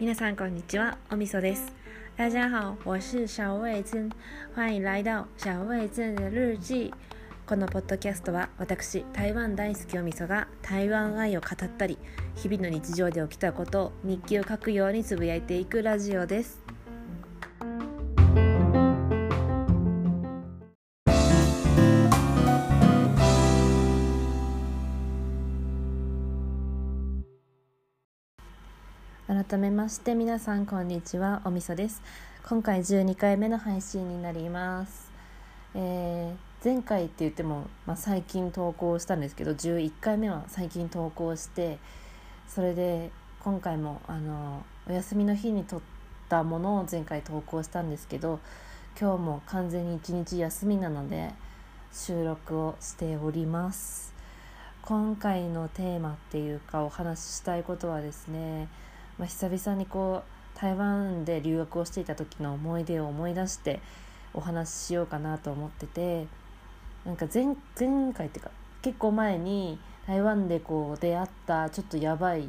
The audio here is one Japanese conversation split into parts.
皆さんこんにちは、おみそです。大家好，我是小味珍，欢迎来到小味珍的日記。このポッドキャストは私台湾大好きおみそが台湾愛を語ったり日々の日常で起きたことを日記を書くようにつぶやいていくラジオです改めまして皆さんこんにちはおみそです。今回12回目の配信になります、えー前回って言っても、まあ、最近投稿したんですけど11回目は最近投稿してそれで今回もあのお休みの日に撮ったものを前回投稿したんですけど今日も完全に一日休みなので収録をしております。今回のテーマっていうかお話ししたいことはですね、まあ、久々にこう台湾で留学をしていた時の思い出を思い出してお話ししようかなと思っててなんか前前回っていうか結構前に台湾でこう出会ったちょっとやばい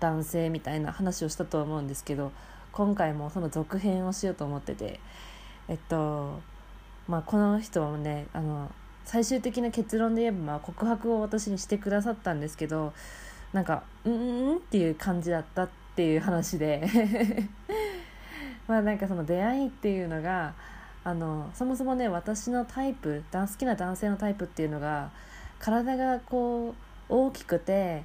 男性みたいな話をしたと思うんですけど今回もその続編をしようと思っててえっとまあこの人もねあの最終的な結論で言えばまあ告白を私にしてくださったんですけどなんか「うんうん」っていう感じだったっていう話で。まあなんかその出会いっていうのがあのそもそもね私のタイプ好きな男性のタイプっていうのが体がこう大きくて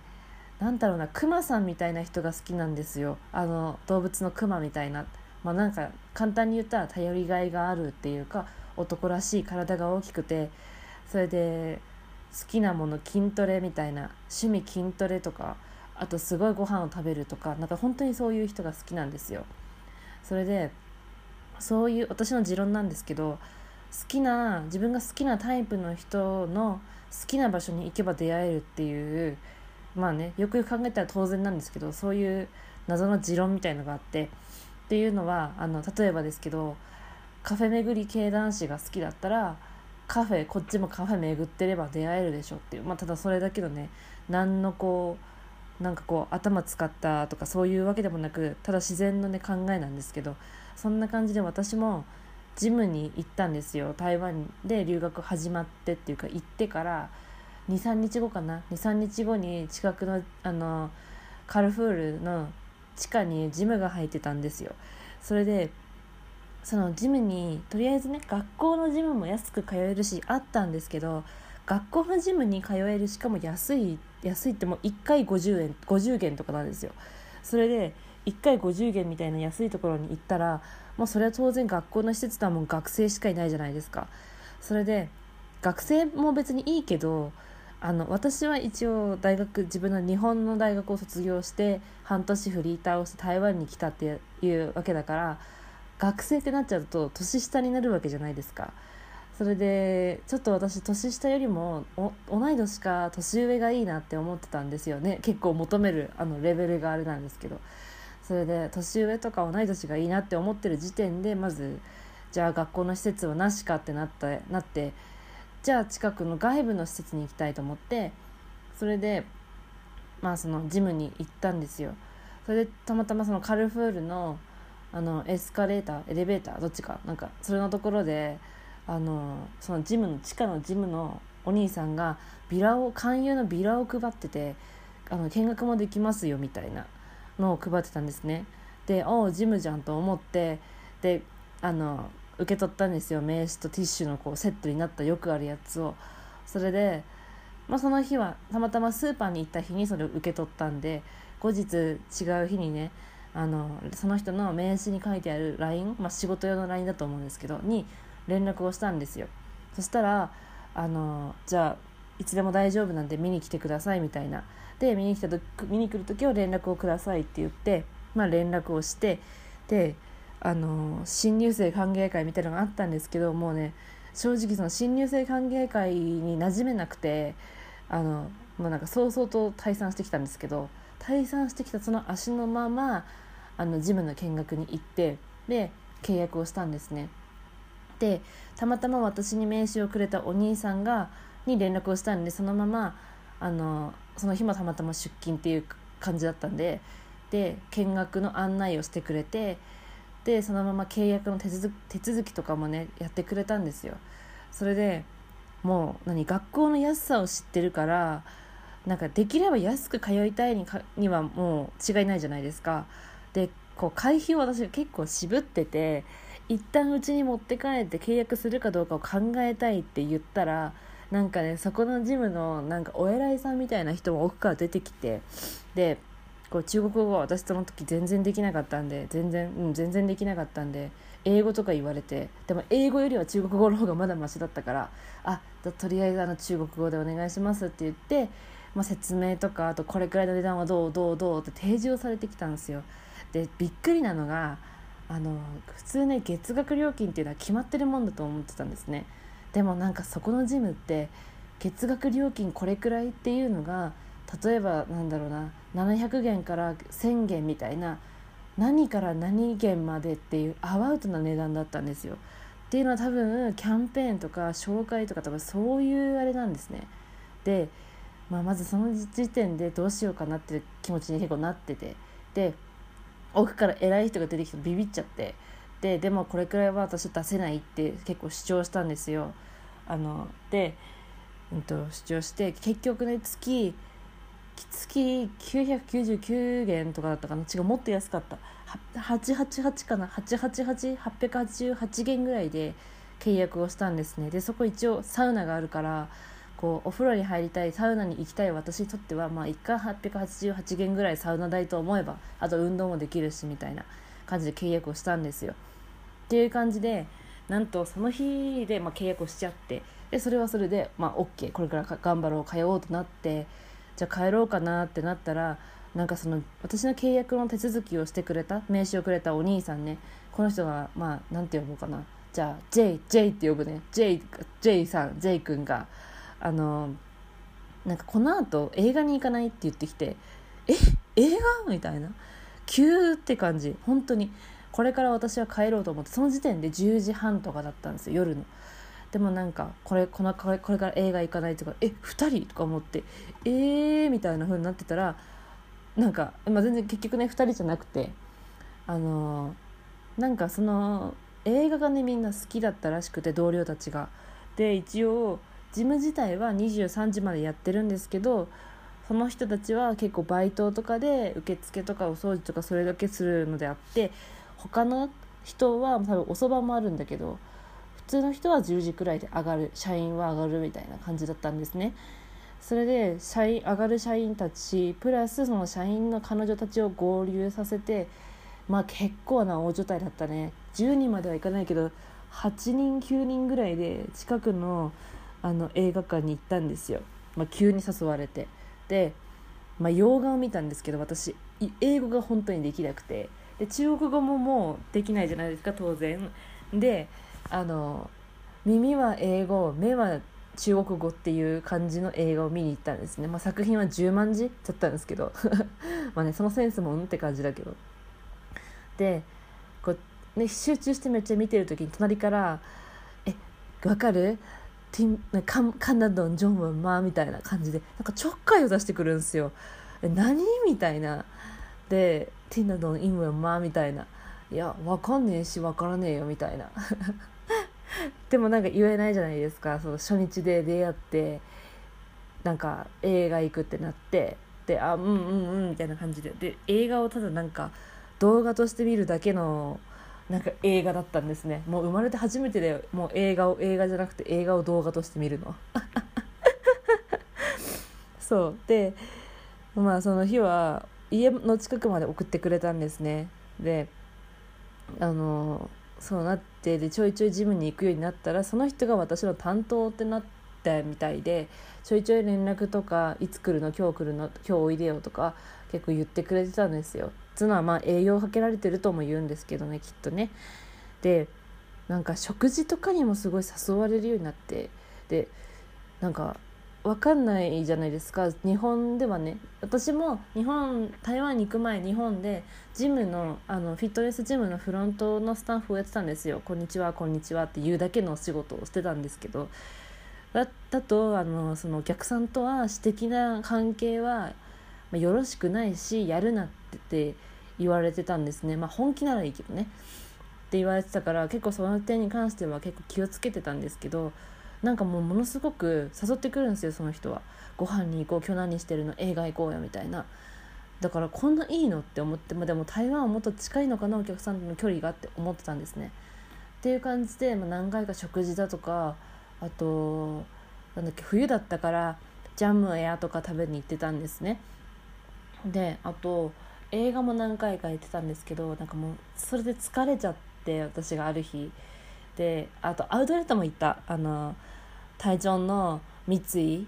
なんだろうなクマさんみたいな人が好きなんですよ。あの動物のクマみたいな。まあなんか簡単に言ったら頼りがいがあるっていうか男らしい体が大きくてそれで好きなもの筋トレみたいな趣味筋トレとかあとすごいご飯を食べるとかなんか本当にそういう人が好きなんですよ。それでそういう私の持論なんですけど好きな自分が好きなタイプの人の好きな場所に行けば出会えるっていうまあねよくよく考えたら当然なんですけどそういう謎の持論みたいのがあってっていうのはあの例えばですけどカフェ巡り系男子が好きだったらカフェこっちもカフェ巡ってれば出会えるでしょっていうまあただそれだけどね何のこうなんかこう頭使ったとかそういうわけでもなくただ自然のね考えなんですけどそんな感じで私もジムに行ったんですよ。台湾で留学始まってっていうか行ってから23日後かな？23日後に近くのあのカルフールの地下にジムが入ってたんですよ。それでそのジムにとりあえずね学校のジムも安く通えるしあったんですけど学校のジムに通えるしかも安い安いってもう1回50円50元とかなんですよ。それで1回50元みたいな安いところに行ったらもうそれは当然学校の施設とはもう学生しかいないじゃないですか。それで学生も別にいいけどあの私は一応大学自分の日本の大学を卒業して半年フリーターをして台湾に来たっていうわけだから学生ってなっちゃうと年下になるわけじゃないですか。それでちょっと私年下よりも同い年か年上がいいなって思ってたんですよね。結構求めるあのレベルがあれなんですけど。それで年上とか同い年がいいなって思ってる時点でまずじゃあ学校の施設はなしかってなったなってじゃあ近くの外部の施設に行きたいと思ってそれでまあそのジムに行ったんですよ。それでたまたまそのカルフールのあのエスカレーターエレベーターどっちかなんかそれのところであのそのジムの地下のジムのお兄さんがビラを勧誘のビラを配っててあの見学もできますよみたいなのを配ってたんですね。でおうジムじゃんと思ってであの受け取ったんですよ名刺とティッシュのこうセットになったよくあるやつを。それで、まあ、その日はたまたまスーパーに行った日にそれを受け取ったんで後日違う日にねあのその人の名刺に書いてある LINE、まあ、仕事用の LINE だと思うんですけどに連絡をしたんですよそしたらあのじゃあいつでも大丈夫なんで見に来てくださいみたいなで見に来たと見に来る時は連絡をくださいって言って、まあ、連絡をしてであの新入生歓迎会みたいなのがあったんですけどもうね正直その新入生歓迎会に馴染めなくてあのもうなんか早々と退散してきたんですけど退散してきたその足のままあのジムの見学に行ってで契約をしたんですね。でたまたま私に名刺をくれたお兄さんがに連絡をしたんでそのままあのその日もたまたま出勤っていう感じだったんでで見学の案内をしてくれてでそのまま契約の手続手続きとかもねやってくれたんですよ。それでもう何学校の安さを知ってるからなんかできれば安く通いたいにかにはもう違いないじゃないですか。でこう会費を私結構渋ってて一旦うちに持って帰って契約するかどうかを考えたいって言ったらなんかねそこのジムのなんかお偉いさんみたいな人も奥から出てきてでこう中国語は私その時全然できなかったんで全然うん全然できなかったんで英語とか言われてでも英語よりは中国語の方がまだマシだったからあとりあえずあの中国語でお願いしますって言って、まあ、説明とかあとこれくらいの値段はどうどうどうって提示をされてきたんですよ。でびっくりなのがあの普通ね月額料金っていうのは決まってるもんだと思ってたんですねでもなんかそこのジムって月額料金これくらいっていうのが例えばなんだろうな700元から1000元みたいな何から何元までっていうアバウトな値段だったんですよ。っていうのは多分キャンペーンとか紹介とか多分そういうあれなんですね。で、まあ、まずその時点でどうしようかなって気持ちに結構なっててで奥から偉い人が出てきてビビっちゃって。ででもこれくらいは私出せないって結構主張したんですよ。あので、うんと、主張して結局ね月月999元とかだったかな。違うもっと安かった。888かな。888888元ぐらいで契約をしたんですね。でそこ一応サウナがあるからこうお風呂に入りたいサウナに行きたい私にとってはまあ1回888元ぐらいサウナ代と思えばあと運動もできるしみたいな感じで契約をしたんですよ。っていう感じでなんとその日でまあ契約をしちゃって。でそれはそれでまあ OK これから頑張ろう通おうとなって。じゃあ帰ろうかなってなったらなんかその私の契約の手続きをしてくれた名刺をくれたお兄さんね。この人がまあなんて呼ぼうかな。じゃあ J, J って呼ぶね。J, J さん J 君が。あのなんかこのあと映画に行かないって言ってきてえ映画？みたいな。急って感じ。本当に。これから私は帰ろうと思ってその時点で10時半とかだったんですよ夜の。でもなんかこれこのこれこれから映画行かないとかえ2人？とか思ってえー？みたいな風になってたらなんか、まあ、全然結局ね2人じゃなくてあのー、なんかその映画がねみんな好きだったらしくて同僚たちが。で一応ジム自体は23時までやってるんですけどその人たちは結構バイトとかで受付とかお掃除とかそれだけするのであって他の人は多分おそばもあるんだけど普通の人は10時くらいで上がる社員は上がるみたいな感じだったんですね。それで社員上がる社員たちプラスその社員の彼女たちを合流させてまあ結構な大所帯だったね10人まではいかないけど8人9人ぐらいで近くのあの映画館に行ったんですよ、まあ、急に誘われて。で、まあ、洋画を見たんですけど私英語が本当にできなくて。で中国語ももうできないじゃないですか当然。であの耳は英語目は中国語っていう感じの映画を見に行ったんですね、まあ、作品は10万字だったんですけど。まあねそのセンスもんって感じだけど。でこう、ね、集中してめっちゃ見てる時に隣から「えわかる？ティンカカナドンジョンはまあみたいな感じでなんかちょっかいを出してくるんですよ。何？みたいな。でティンナドンインはまあみたいな。いやわかんねえしわからねえよみたいな。でもなんか言えないじゃないですか。その初日で出会ってなんか映画行くってなってであうんうんうんみたいな感じで。で映画をただなんか動画として見るだけのなんか映画だったんですね。もう生まれて初めてでもう映画を映画じゃなくて映画を動画として見るの。そう。でまあその日は家の近くまで送ってくれたんですね。であのそうなってでちょいちょいジムに行くようになったらその人が私の担当ってなったみたいでちょいちょい連絡とかいつ来るの今日来るの今日おいでよとか結構言ってくれてたんですよ。つのはまあ栄養をかけられてるとも言うんですけどねきっとね。でなんか食事とかにもすごい誘われるようになってでなんか分かんないじゃないですか。日本ではね。私も日本台湾に行く前日本でジムのあのフィットネスジムのフロントのスタッフをやってたんですよ「こんにちはこんにちは」って言うだけのお仕事をしてたんですけど。だだとあのそのお客さんとは私的な関係は、まあ、よろしくないしやるなって言われてたんですね。まあ本気ならいいけどね。って言われてたから結構その点に関しては結構気をつけてたんですけどなんかもうものすごく誘ってくるんですよその人は。ご飯に行こう今日何してるの？映画行こうよみたいな。だからこんないいのって思って、まあ、でも台湾はもっと近いのかなお客さんとの距離がって思ってたんですね。っていう感じで、まあ、何回か食事だとかあとなんだっけ冬だったからジャムやとか食べに行ってたんですね。であと映画も何回か行ってたんですけどなんかもうそれで疲れちゃって私がある日。であとアウトレットも行った。あの台中の三井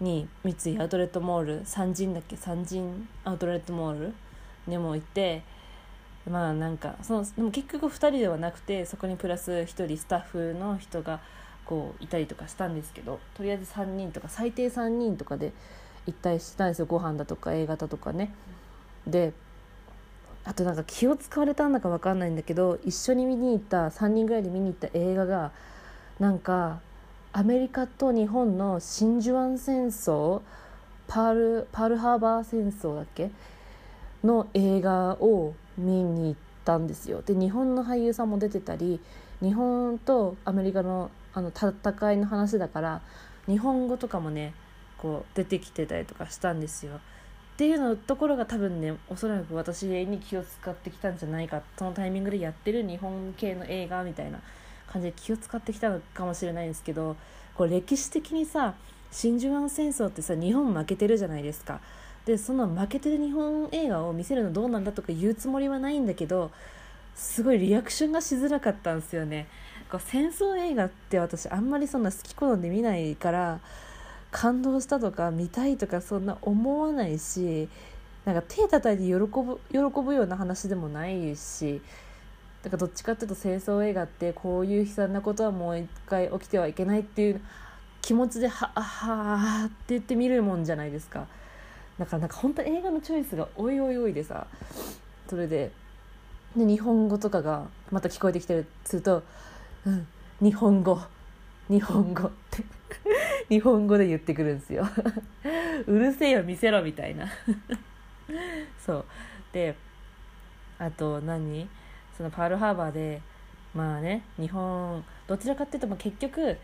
に三井アウトレットモール三神だっけ？三神アウトレットモールにも行ってまあなんかそのでも結局2人ではなくてそこにプラス1人スタッフの人がこういたりとかしたんですけどとりあえず3人とか最低3人とかで行ったりしたんですよ。ご飯だとか映画だとかね。であとなんか気を使われたんだか分かんないんだけど一緒に見に行った3人ぐらいで見に行った映画がなんかアメリカと日本の真珠湾戦争パールパールハーバー戦争だっけ？の映画を見に行ったんですよ。で日本の俳優さんも出てたり日本とアメリカのあの戦いの話だから日本語とかもねこう出てきてたりとかしたんですよ。っていうのところが多分ねおそらく私に気を使ってきたんじゃないかそのタイミングでやってる日本系の映画みたいな感じで気を使ってきたのかもしれないんですけどこう歴史的にさ真珠湾戦争ってさ日本負けてるじゃないですか。でその負けてる日本映画を見せるのどうなんだとか言うつもりはないんだけどすごいリアクションがしづらかったんですよね。こう戦争映画って私あんまりそんな好き好んで見ないから感動したとか見たいとかそんな思わないしなんか手叩いて喜ぶ喜ぶような話でもないしだからどっちかっていうと戦争映画ってこういう悲惨なことはもう一回起きてはいけないっていう気持ちではあはあって言って見るもんじゃないですか。だからなんか本当映画のチョイスがおいおいおいでさそれでで日本語とかがまた聞こえてきてるすると「うん日本語日本語」って。日本語で言ってくるんですよ。うるせえよ見せろみたいな。そう。であと何？そのパールハーバーでまあね日本どちらかっていうと結局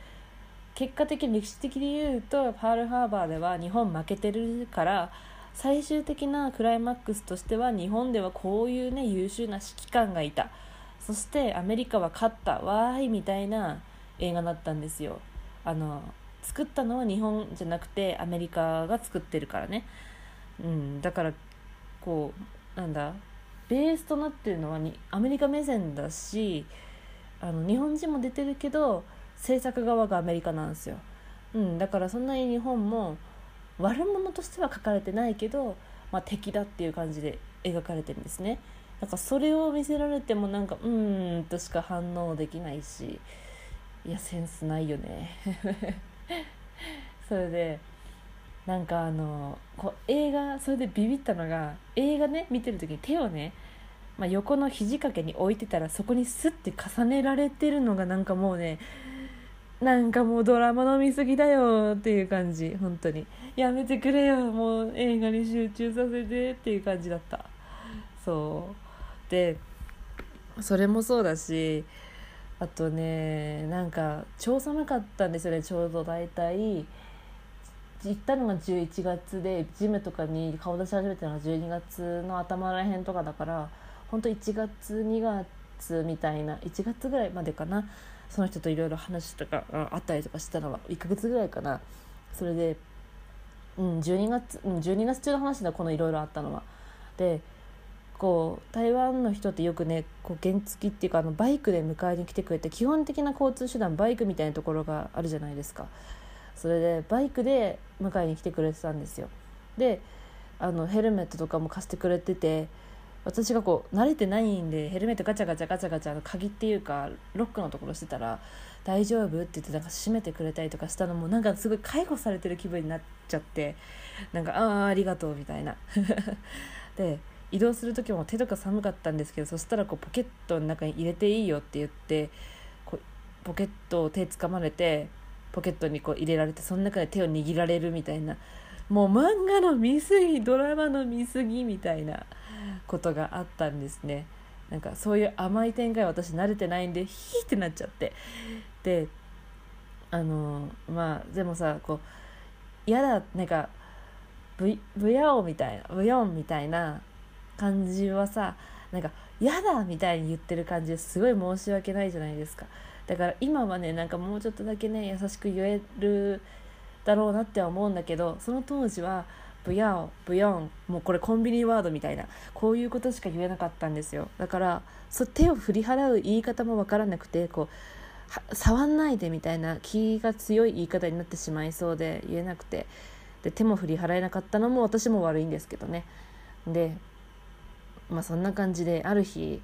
結果的に歴史的に言うとパールハーバーでは日本負けてるから最終的なクライマックスとしては日本ではこういうね優秀な指揮官がいた。そしてアメリカは勝った。わーいみたいな映画だったんですよ。あの作ったのは日本じゃなくてアメリカが作ってるからね、うん、だからこうなんだベースとなってるのはにアメリカ目線だしあの日本人も出てるけど制作側がアメリカなんですよ、うん、だからそんなに日本も悪者としては書かれてないけど、まあ、敵だっていう感じで描かれてるんですね。なんかそれを見せられてもなんかうーんとしか反応できないしいやセンスないよね。それでなんかあのこう映画それでビビったのが映画ね見てる時に手をね、まあ、横の肘掛けに置いてたらそこにスッて重ねられてるのがなんかもうねなんかもうドラマの見過ぎだよっていう感じ。本当に。やめてくれよもう映画に集中させてっていう感じだった。そう。でそれもそうだしあとねなんか超寒かったんですよねちょうど大体。行ったのが11月でジムとかに顔出し始めたのが12月の頭らへんとかだから本当1月2月みたいな1月ぐらいまでかな。その人といろいろ話とかあったりとかしたのは1ヶ月ぐらいかな。それで、うん、12月、うん、12月中の話だこのいろいろあったのは。でこう台湾の人ってよくねこう原付っていうかあのバイクで迎えに来てくれて基本的な交通手段バイクみたいなところがあるじゃないですかそれでバイクで迎えに来てくれてたんですよであのヘルメットとかも貸してくれてて私がこう慣れてないんでヘルメットガチャガチャガチャガチャの鍵っていうかロックのところしてたら「大丈夫?」って言ってなんか閉めてくれたりとかしたのもなんかすごい介護されてる気分になっちゃってなんか「ああありがとう」みたいな で移動する時も手とか寒かったんですけどそしたらこうポケットの中に入れていいよって言ってこうポケットを手つかまれてポケットにこう入れられてその中で手を握られるみたいなもう漫画の見過ぎドラマの見過ぎみたいなことがあったんですね。なんかそういう甘い展開私慣れてないんでヒーってなっちゃって。であのまあでもさこう嫌だなんかブブヤオみたいなブヨンみたいな感じはさなんか嫌だみたいに言ってる感じですごい申し訳ないじゃないですか。だから今はねなんかもうちょっとだけね優しく言えるだろうなって思うんだけどその当時はブヤオブヨンもうこれコンビニワードみたいなこういうことしか言えなかったんですよ。だからそ手を振り払う言い方も分からなくてこう触んないでみたいな気が強い言い方になってしまいそうで言えなくて。で手も振り払えなかったのも私も悪いんですけどね。でまあそんな感じである日、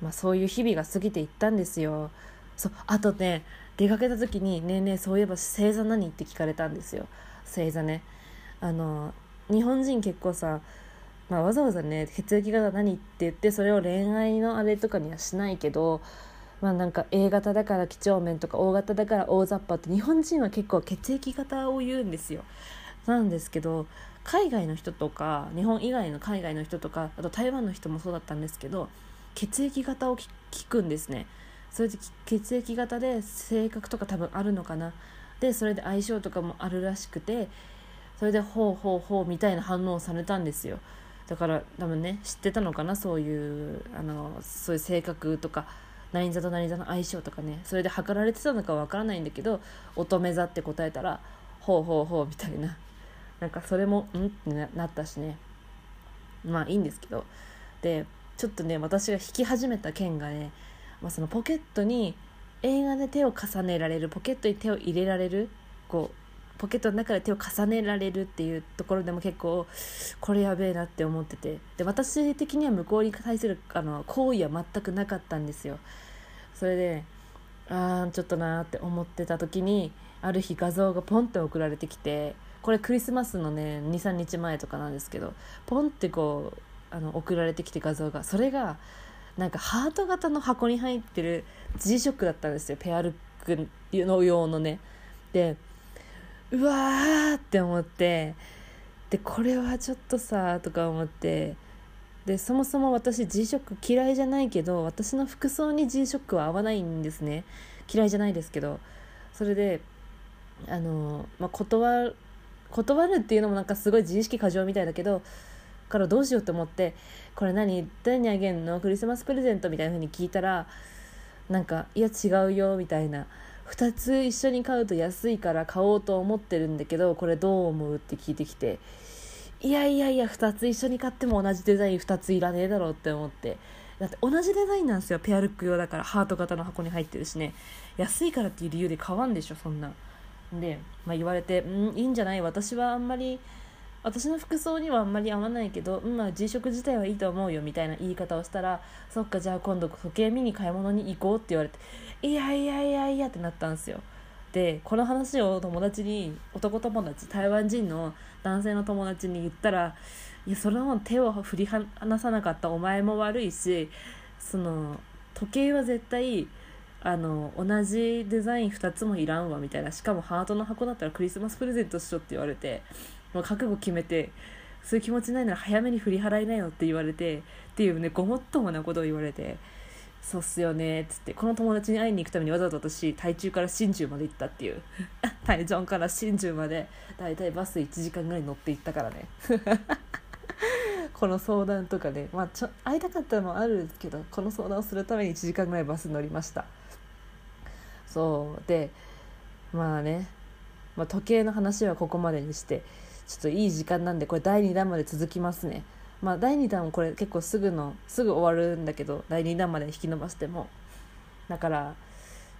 まあ、そういう日々が過ぎていったんですよ。そうあとね出かけた時に「ねえねえそういえば星座何?」って聞かれたんですよ。星座ね。あの日本人結構さ、まあ、わざわざね血液型何？って言ってそれを恋愛のあれとかにはしないけどまあなんか A 型だから几帳面とか O 型だから大雑把って日本人は結構血液型を言うんですよ。なんですけど海外の人とか日本以外の海外の人とかあと台湾の人もそうだったんですけど血液型を聞くんですね。それで血液型で性格とか多分あるのかな。でそれで相性とかもあるらしくてそれでほうほうほうみたいな反応をされたんですよ。だから多分ね知ってたのかな？そういうあのそういう性格とか何座と何座の相性とかね。それで測られてたのかわからないんだけど乙女座って答えたらほうほうほうみたいな。なんかそれもん？ってなったしね。まあいいんですけど。でちょっとね私が弾き始めた件がね、まあ、そのポケットに映画で手を重ねられるポケットに手を入れられるこうポケットの中で手を重ねられるっていうところでも結構これやべえなって思ってて。で私的には向こうに対するあの行為は全くなかったんですよ。それであーちょっとなーって思ってた時にある日画像がポンって送られてきてこれクリスマスのね23日前とかなんですけどポンってこうあの送られてきて画像が。それがなんかハート型の箱に入ってる G ショックだったんですよ。ペアルックの用のね。でうわーって思ってでこれはちょっとさとか思ってでそもそも私 G ショック嫌いじゃないけど私の服装に G ショックは合わないんですね。嫌いじゃないですけど。それであの、まあ、断断るっていうのもなんかすごい自意識過剰みたいだけどからどうしようと思って「これ何誰にあげんの？クリスマスプレゼント」みたいな風に聞いたらなんか「いや違うよ」みたいな「2つ一緒に買うと安いから買おうと思ってるんだけどこれどう思う?」って聞いてきて「いやいやいや2つ一緒に買っても同じデザイン2ついらねえだろ」って思ってだって同じデザインなんですよペアルック用だからハート型の箱に入ってるしね安いからっていう理由で買わんでしょそんな。で、まあ、言われて「うんいいんじゃない？私はあんまり私の服装にはあんまり合わないけど、うんまあ、G 色自体はいいと思うよ」みたいな言い方をしたら「そっかじゃあ今度時計見に買い物に行こう」って言われて「いやいやいやいや」ってなったんですよ。でこの話を友達に男友達台湾人の男性の友達に言ったら「いやそれは手を振り離さなかったお前も悪いしその時計は絶対あの同じデザイン2つもいらんわみたいな。しかもハートの箱だったらクリスマスプレゼントしろって言われてもう覚悟決めてそういう気持ちないなら早めに振り払いなよって言われてっていうねごもっともなことを言われてそうっすよねっつってこの友達に会いに行くためにわざわざ私台中から新州まで行ったっていう 台中から新州までだいたいバス1時間ぐらい乗って行ったからね。この相談とかね、まあ、ちょ会いたかったのもあるけどこの相談をするために1時間ぐらいバス乗りました。そう。でまあね、まあ、時計の話はここまでにしてちょっといい時間なんでこれ第2弾まで続きますね。まあ第2弾これ結構すぐのすぐ終わるんだけど第2弾まで引き伸ばしても。だから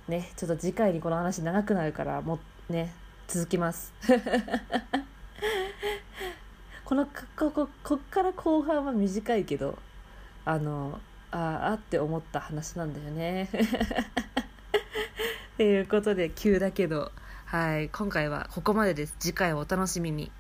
ねちょっと次回にこの話長くなるからもうね続きます。このこここっから後半は短いけどあのああって思った話なんだよね。ということで急だけどはい今回はここまでです。次回をお楽しみに。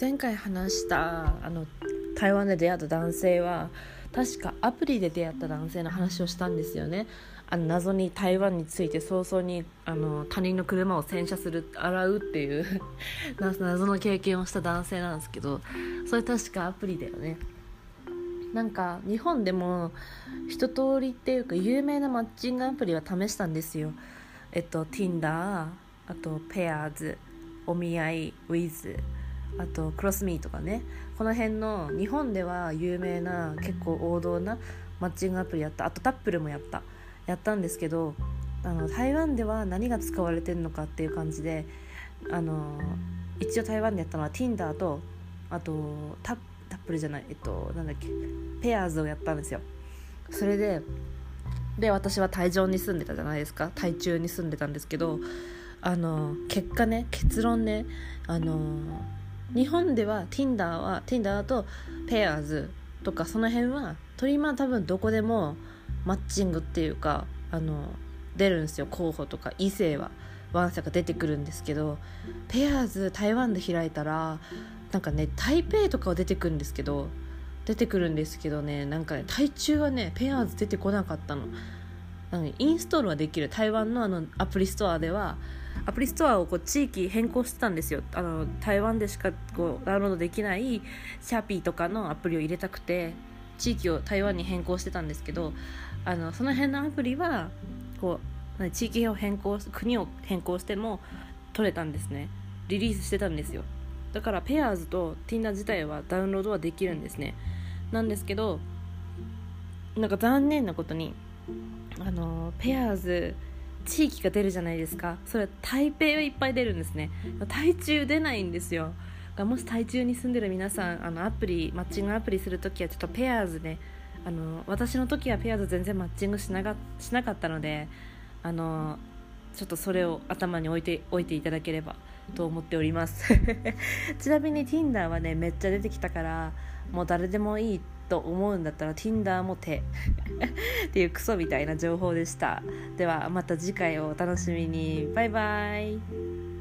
前回話したあの台湾で出会った男性は確かアプリで出会った男性の話をしたんですよね。あの謎に台湾について早々にあの他人の車を洗車する洗うっていう 謎の経験をした男性なんですけどそれ確かアプリだよね。なんか日本でも一通りっていうか有名なマッチングアプリは試したんですよ。えっと Tinder あと Pairs お見合い Wiz あとクロスミーとかね。この辺の日本では有名な結構王道なマッチングアプリやった。あとタップルもやった。やったんですけどあの台湾では何が使われてるのかっていう感じであの一応台湾でやったのは Tinder とあとタッタップルじゃないえっとなんだっけペアーズをやったんですよ。それでで私は台上に住んでたじゃないですか。台中に住んでたんですけどあの結果ね結論ねあの日本では Tinder は Tinder とペアーズとかその辺はトリマー多分どこでもマッチングっていうかあの出るんですよ候補とか。異性はワンサが出てくるんですけどペアーズ台湾で開いたらなんかね台北とかは出てくるんですけど出てくるんですけどねなんかね台中はねペアーズ出てこなかったの。インストールはできる。台湾のあのアプリストアではアプリストアをこう地域変更してたんですよ。あの台湾でしかこうダウンロードできない蝦皮とかのアプリを入れたくて地域を台湾に変更してたんですけどあのその辺のアプリはこう地域を変更国を変更しても取れたんですね。リリースしてたんですよ。だからペアーズと Tinder 自体はダウンロードはできるんですね。なんですけどなんか残念なことにあのペアーズ地域が出るじゃないですか。それは台北はいっぱい出るんですね。台中出ないんですよ。もし台中に住んでる皆さんあのアプリマッチングアプリするときはちょっとペアーズねあの私の時はペアーズ全然マッチングしながしなかったのであのちょっとそれを頭に置いておいていただければと思っております。ちなみに Tinder はねめっちゃ出てきたからもう誰でもいいと思うんだったら Tinder も手。っていうクソみたいな情報でした。ではまた次回をお楽しみに。バイバイ。